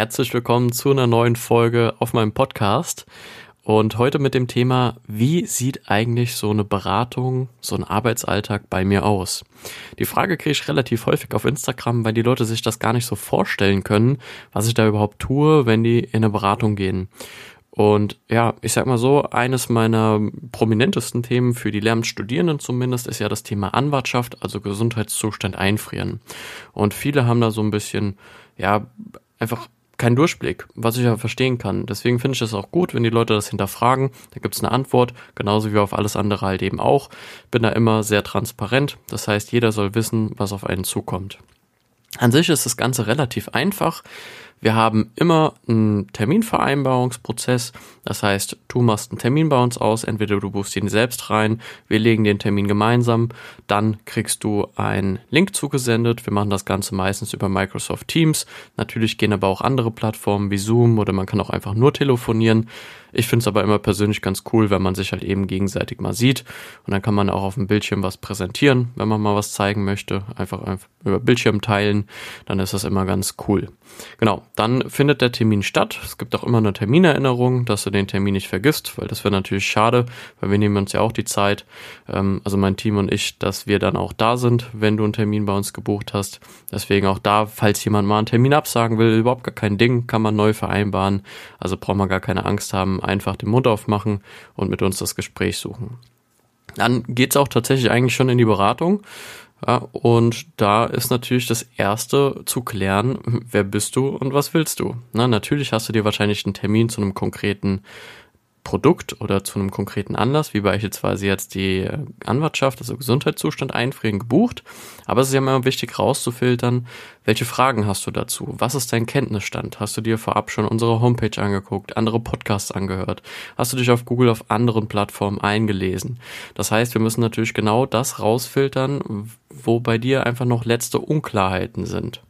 Herzlich willkommen zu einer neuen Folge auf meinem Podcast. Und heute mit dem Thema, wie sieht eigentlich so eine Beratung, so ein Arbeitsalltag bei mir aus? Die Frage kriege ich relativ häufig auf Instagram, weil die Leute sich das gar nicht so vorstellen können, was ich da überhaupt tue, wenn die in eine Beratung gehen. Und ja, ich sag mal so, eines meiner prominentesten Themen für die Lehramtsstudierenden zumindest ist ja das Thema Anwartschaft, also Gesundheitszustand einfrieren. Und viele haben da so ein bisschen, ja, einfach keinen Durchblick, was ich ja verstehen kann. Deswegen finde ich es auch gut, wenn die Leute das hinterfragen. Da gibt es eine Antwort, genauso wie auf alles andere halt eben auch. Bin da immer sehr transparent. Das heißt, jeder soll wissen, was auf einen zukommt. An sich ist das Ganze relativ einfach. Wir haben immer einen Terminvereinbarungsprozess. Das heißt, du machst einen Termin bei uns aus, entweder du buchst ihn selbst rein, wir legen den Termin gemeinsam, dann kriegst du einen Link zugesendet. Wir machen das Ganze meistens über Microsoft Teams. Natürlich gehen aber auch andere Plattformen wie Zoom oder man kann auch einfach nur telefonieren. Ich finde es aber immer persönlich ganz cool, wenn man sich halt eben gegenseitig mal sieht und dann kann man auch auf dem Bildschirm was präsentieren, wenn man mal was zeigen möchte. Einfach, einfach über Bildschirm teilen, dann ist das immer ganz cool. Genau, dann findet der Termin statt. Es gibt auch immer eine Terminerinnerung, dass du den Termin nicht vergisst, weil das wäre natürlich schade, weil wir nehmen uns ja auch die Zeit, ähm, also mein Team und ich, dass wir dann auch da sind, wenn du einen Termin bei uns gebucht hast. Deswegen auch da, falls jemand mal einen Termin absagen will, überhaupt gar kein Ding, kann man neu vereinbaren. Also braucht man gar keine Angst haben, einfach den Mund aufmachen und mit uns das Gespräch suchen. Dann geht's auch tatsächlich eigentlich schon in die Beratung. Ja, und da ist natürlich das Erste zu klären, wer bist du und was willst du. Na, natürlich hast du dir wahrscheinlich einen Termin zu einem konkreten Produkt oder zu einem konkreten Anlass, wie beispielsweise jetzt die äh, Anwartschaft, also Gesundheitszustand einfrieren, gebucht. Aber es ist ja immer wichtig rauszufiltern, welche Fragen hast du dazu? Was ist dein Kenntnisstand? Hast du dir vorab schon unsere Homepage angeguckt, andere Podcasts angehört? Hast du dich auf Google auf anderen Plattformen eingelesen? Das heißt, wir müssen natürlich genau das rausfiltern, wo bei dir einfach noch letzte Unklarheiten sind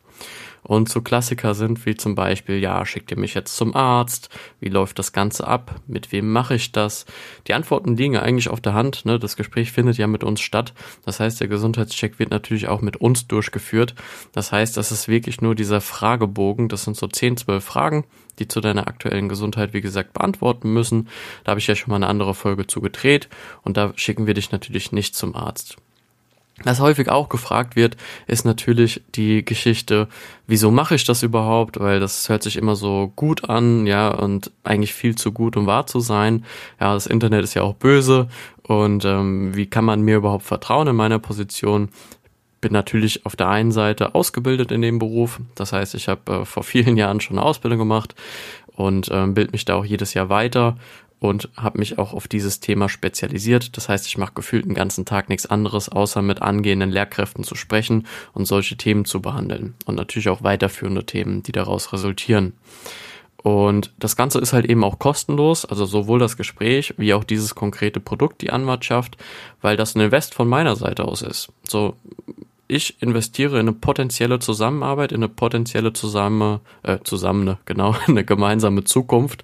und so Klassiker sind wie zum Beispiel, ja, schickt ihr mich jetzt zum Arzt? Wie läuft das Ganze ab? Mit wem mache ich das? Die Antworten liegen eigentlich auf der Hand. Ne? Das Gespräch findet ja mit uns statt. Das heißt, der Gesundheitscheck wird natürlich auch mit uns durchgeführt. Das heißt, das ist wirklich nur dieser Fragebogen. Das sind so 10, 12 Fragen, die zu deiner aktuellen Gesundheit, wie gesagt, beantworten müssen. Da habe ich ja schon mal eine andere Folge zu gedreht und da schicken wir dich natürlich nicht zum Arzt. Was häufig auch gefragt wird, ist natürlich die Geschichte, wieso mache ich das überhaupt? Weil das hört sich immer so gut an, ja, und eigentlich viel zu gut, um wahr zu sein. Ja, das Internet ist ja auch böse und ähm, wie kann man mir überhaupt vertrauen in meiner Position? Bin natürlich auf der einen Seite ausgebildet in dem Beruf, das heißt, ich habe äh, vor vielen Jahren schon eine Ausbildung gemacht und ähm, bild mich da auch jedes Jahr weiter und habe mich auch auf dieses Thema spezialisiert. Das heißt, ich mache gefühlt den ganzen Tag nichts anderes, außer mit angehenden Lehrkräften zu sprechen und solche Themen zu behandeln. Und natürlich auch weiterführende Themen, die daraus resultieren. Und das Ganze ist halt eben auch kostenlos, also sowohl das Gespräch wie auch dieses konkrete Produkt, die Anwartschaft, weil das ein Invest von meiner Seite aus ist. So, ich investiere in eine potenzielle Zusammenarbeit, in eine potenzielle zusammen, äh, zusammen, genau, eine gemeinsame Zukunft,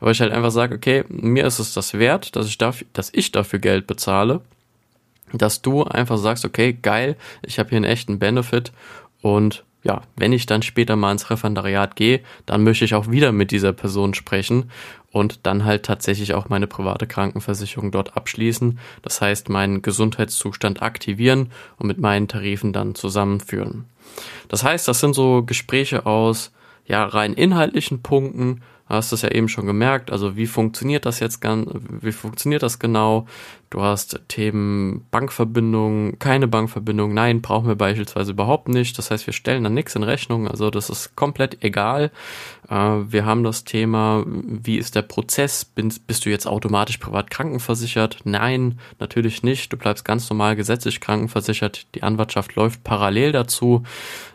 weil ich halt einfach sage, okay, mir ist es das wert, dass ich dafür, dass ich dafür Geld bezahle, dass du einfach sagst, okay, geil, ich habe hier einen echten Benefit und ja, wenn ich dann später mal ins Referendariat gehe, dann möchte ich auch wieder mit dieser Person sprechen und dann halt tatsächlich auch meine private Krankenversicherung dort abschließen. Das heißt, meinen Gesundheitszustand aktivieren und mit meinen Tarifen dann zusammenführen. Das heißt, das sind so Gespräche aus ja rein inhaltlichen Punkten, hast es ja eben schon gemerkt. Also wie funktioniert das jetzt ganz, wie funktioniert das genau? Du hast Themen Bankverbindung, keine Bankverbindung, nein, brauchen wir beispielsweise überhaupt nicht. Das heißt, wir stellen dann nichts in Rechnung. Also das ist komplett egal. Äh, wir haben das Thema, wie ist der Prozess? Bist du jetzt automatisch privat krankenversichert? Nein, natürlich nicht. Du bleibst ganz normal gesetzlich krankenversichert. Die Anwartschaft läuft parallel dazu,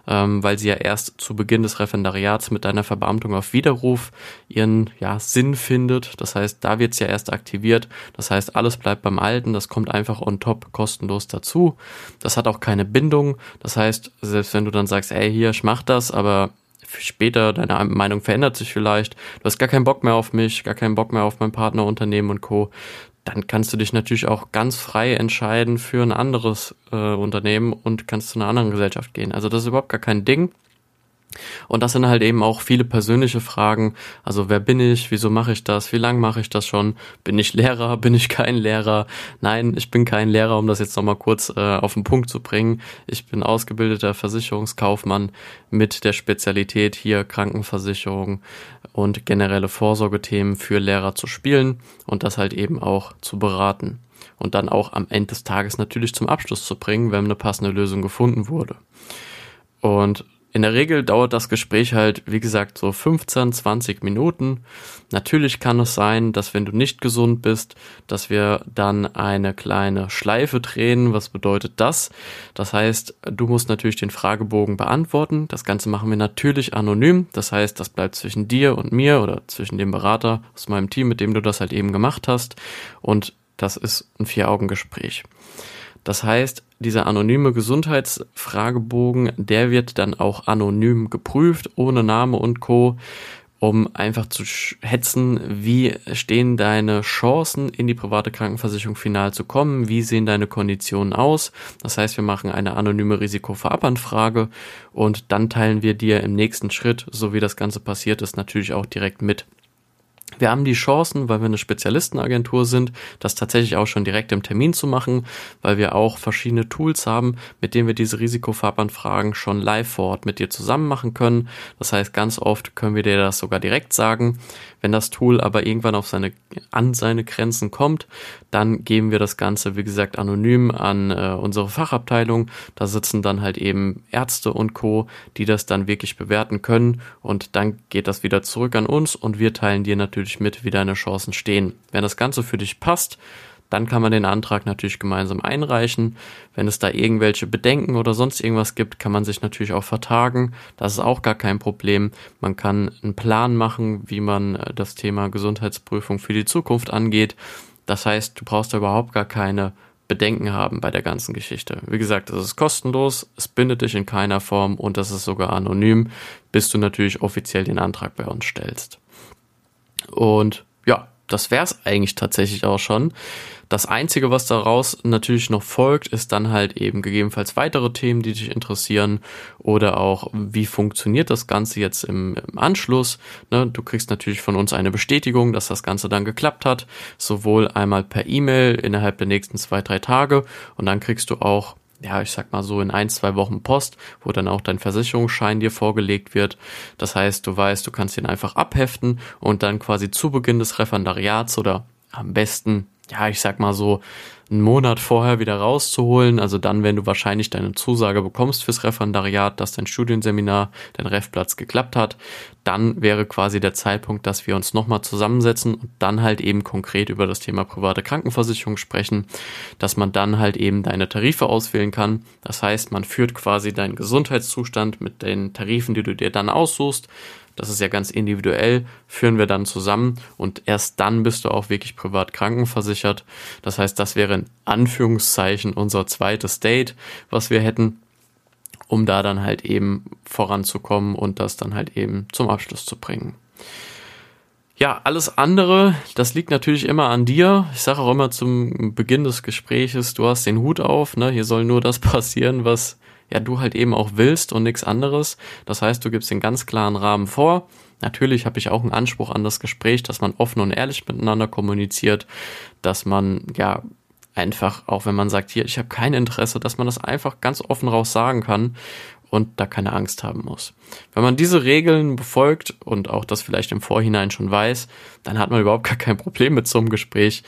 ähm, weil sie ja erst zu Beginn des Referendariats mit deiner Verbeamtung auf Widerruf ihren ja, Sinn findet. Das heißt, da wird es ja erst aktiviert. Das heißt, alles bleibt beim Alten. Das kommt einfach on top kostenlos dazu. Das hat auch keine Bindung. Das heißt, selbst wenn du dann sagst, ey, hier, ich mach das, aber später deine Meinung verändert sich vielleicht, du hast gar keinen Bock mehr auf mich, gar keinen Bock mehr auf mein Partnerunternehmen und Co., dann kannst du dich natürlich auch ganz frei entscheiden für ein anderes äh, Unternehmen und kannst zu einer anderen Gesellschaft gehen. Also das ist überhaupt gar kein Ding. Und das sind halt eben auch viele persönliche Fragen. Also wer bin ich? Wieso mache ich das? Wie lange mache ich das schon? Bin ich Lehrer? Bin ich kein Lehrer? Nein, ich bin kein Lehrer, um das jetzt nochmal kurz äh, auf den Punkt zu bringen. Ich bin ausgebildeter Versicherungskaufmann mit der Spezialität hier Krankenversicherung und generelle Vorsorgethemen für Lehrer zu spielen und das halt eben auch zu beraten. Und dann auch am Ende des Tages natürlich zum Abschluss zu bringen, wenn eine passende Lösung gefunden wurde. Und in der Regel dauert das Gespräch halt, wie gesagt, so 15, 20 Minuten. Natürlich kann es sein, dass wenn du nicht gesund bist, dass wir dann eine kleine Schleife drehen. Was bedeutet das? Das heißt, du musst natürlich den Fragebogen beantworten. Das Ganze machen wir natürlich anonym. Das heißt, das bleibt zwischen dir und mir oder zwischen dem Berater aus meinem Team, mit dem du das halt eben gemacht hast. Und das ist ein Vier-Augen-Gespräch. Das heißt, dieser anonyme Gesundheitsfragebogen, der wird dann auch anonym geprüft, ohne Name und Co., um einfach zu hetzen, wie stehen deine Chancen, in die private Krankenversicherung final zu kommen, wie sehen deine Konditionen aus. Das heißt, wir machen eine anonyme Risikovorabanfrage und dann teilen wir dir im nächsten Schritt, so wie das Ganze passiert ist, natürlich auch direkt mit. Wir haben die Chancen, weil wir eine Spezialistenagentur sind, das tatsächlich auch schon direkt im Termin zu machen, weil wir auch verschiedene Tools haben, mit denen wir diese Risikofarbanfragen schon live vor Ort mit dir zusammen machen können. Das heißt, ganz oft können wir dir das sogar direkt sagen. Wenn das Tool aber irgendwann auf seine, an seine Grenzen kommt, dann geben wir das Ganze, wie gesagt, anonym an äh, unsere Fachabteilung. Da sitzen dann halt eben Ärzte und Co., die das dann wirklich bewerten können und dann geht das wieder zurück an uns und wir teilen dir natürlich mit, wie deine Chancen stehen. Wenn das Ganze für dich passt, dann kann man den Antrag natürlich gemeinsam einreichen. Wenn es da irgendwelche Bedenken oder sonst irgendwas gibt, kann man sich natürlich auch vertagen. Das ist auch gar kein Problem. Man kann einen Plan machen, wie man äh, das Thema Gesundheitsprüfung für die Zukunft angeht. Das heißt, du brauchst da überhaupt gar keine Bedenken haben bei der ganzen Geschichte. Wie gesagt, es ist kostenlos, es bindet dich in keiner Form und es ist sogar anonym, bis du natürlich offiziell den Antrag bei uns stellst. Und ja, das wäre es eigentlich tatsächlich auch schon. Das Einzige, was daraus natürlich noch folgt, ist dann halt eben gegebenenfalls weitere Themen, die dich interessieren oder auch, wie funktioniert das Ganze jetzt im, im Anschluss. Ne? Du kriegst natürlich von uns eine Bestätigung, dass das Ganze dann geklappt hat, sowohl einmal per E-Mail innerhalb der nächsten zwei, drei Tage und dann kriegst du auch ja, ich sag mal so in ein, zwei Wochen Post, wo dann auch dein Versicherungsschein dir vorgelegt wird. Das heißt, du weißt, du kannst ihn einfach abheften und dann quasi zu Beginn des Referendariats oder am besten, ja, ich sag mal so einen Monat vorher wieder rauszuholen. Also dann, wenn du wahrscheinlich deine Zusage bekommst fürs Referendariat, dass dein Studienseminar, dein Refplatz geklappt hat, dann wäre quasi der Zeitpunkt, dass wir uns nochmal zusammensetzen und dann halt eben konkret über das Thema private Krankenversicherung sprechen, dass man dann halt eben deine Tarife auswählen kann. Das heißt, man führt quasi deinen Gesundheitszustand mit den Tarifen, die du dir dann aussuchst, das ist ja ganz individuell, führen wir dann zusammen und erst dann bist du auch wirklich privat krankenversichert. Das heißt, das wäre in Anführungszeichen unser zweites Date, was wir hätten, um da dann halt eben voranzukommen und das dann halt eben zum Abschluss zu bringen. Ja, alles andere, das liegt natürlich immer an dir. Ich sage auch immer zum Beginn des Gespräches, du hast den Hut auf, ne? Hier soll nur das passieren, was ja du halt eben auch willst und nichts anderes. Das heißt, du gibst den ganz klaren Rahmen vor. Natürlich habe ich auch einen Anspruch an das Gespräch, dass man offen und ehrlich miteinander kommuniziert, dass man ja einfach, auch wenn man sagt, hier, ich habe kein Interesse, dass man das einfach ganz offen raus sagen kann und da keine Angst haben muss. Wenn man diese Regeln befolgt und auch das vielleicht im Vorhinein schon weiß, dann hat man überhaupt gar kein Problem mit so einem Gespräch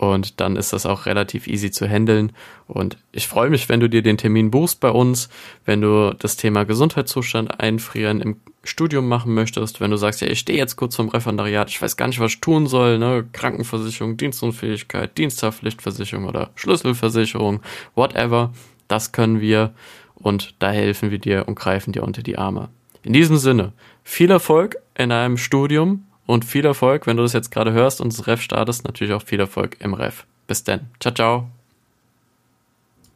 und dann ist das auch relativ easy zu handeln. Und ich freue mich, wenn du dir den Termin buchst bei uns, wenn du das Thema Gesundheitszustand einfrieren im Studium machen möchtest, wenn du sagst, ja, ich stehe jetzt kurz vom Referendariat, ich weiß gar nicht, was ich tun soll, ne? Krankenversicherung, Dienstunfähigkeit, Diensthaftpflichtversicherung oder Schlüsselversicherung, whatever, das können wir und da helfen wir dir und greifen dir unter die Arme. In diesem Sinne, viel Erfolg in deinem Studium und viel Erfolg, wenn du das jetzt gerade hörst und das Ref startest, natürlich auch viel Erfolg im Ref. Bis dann. Ciao, ciao.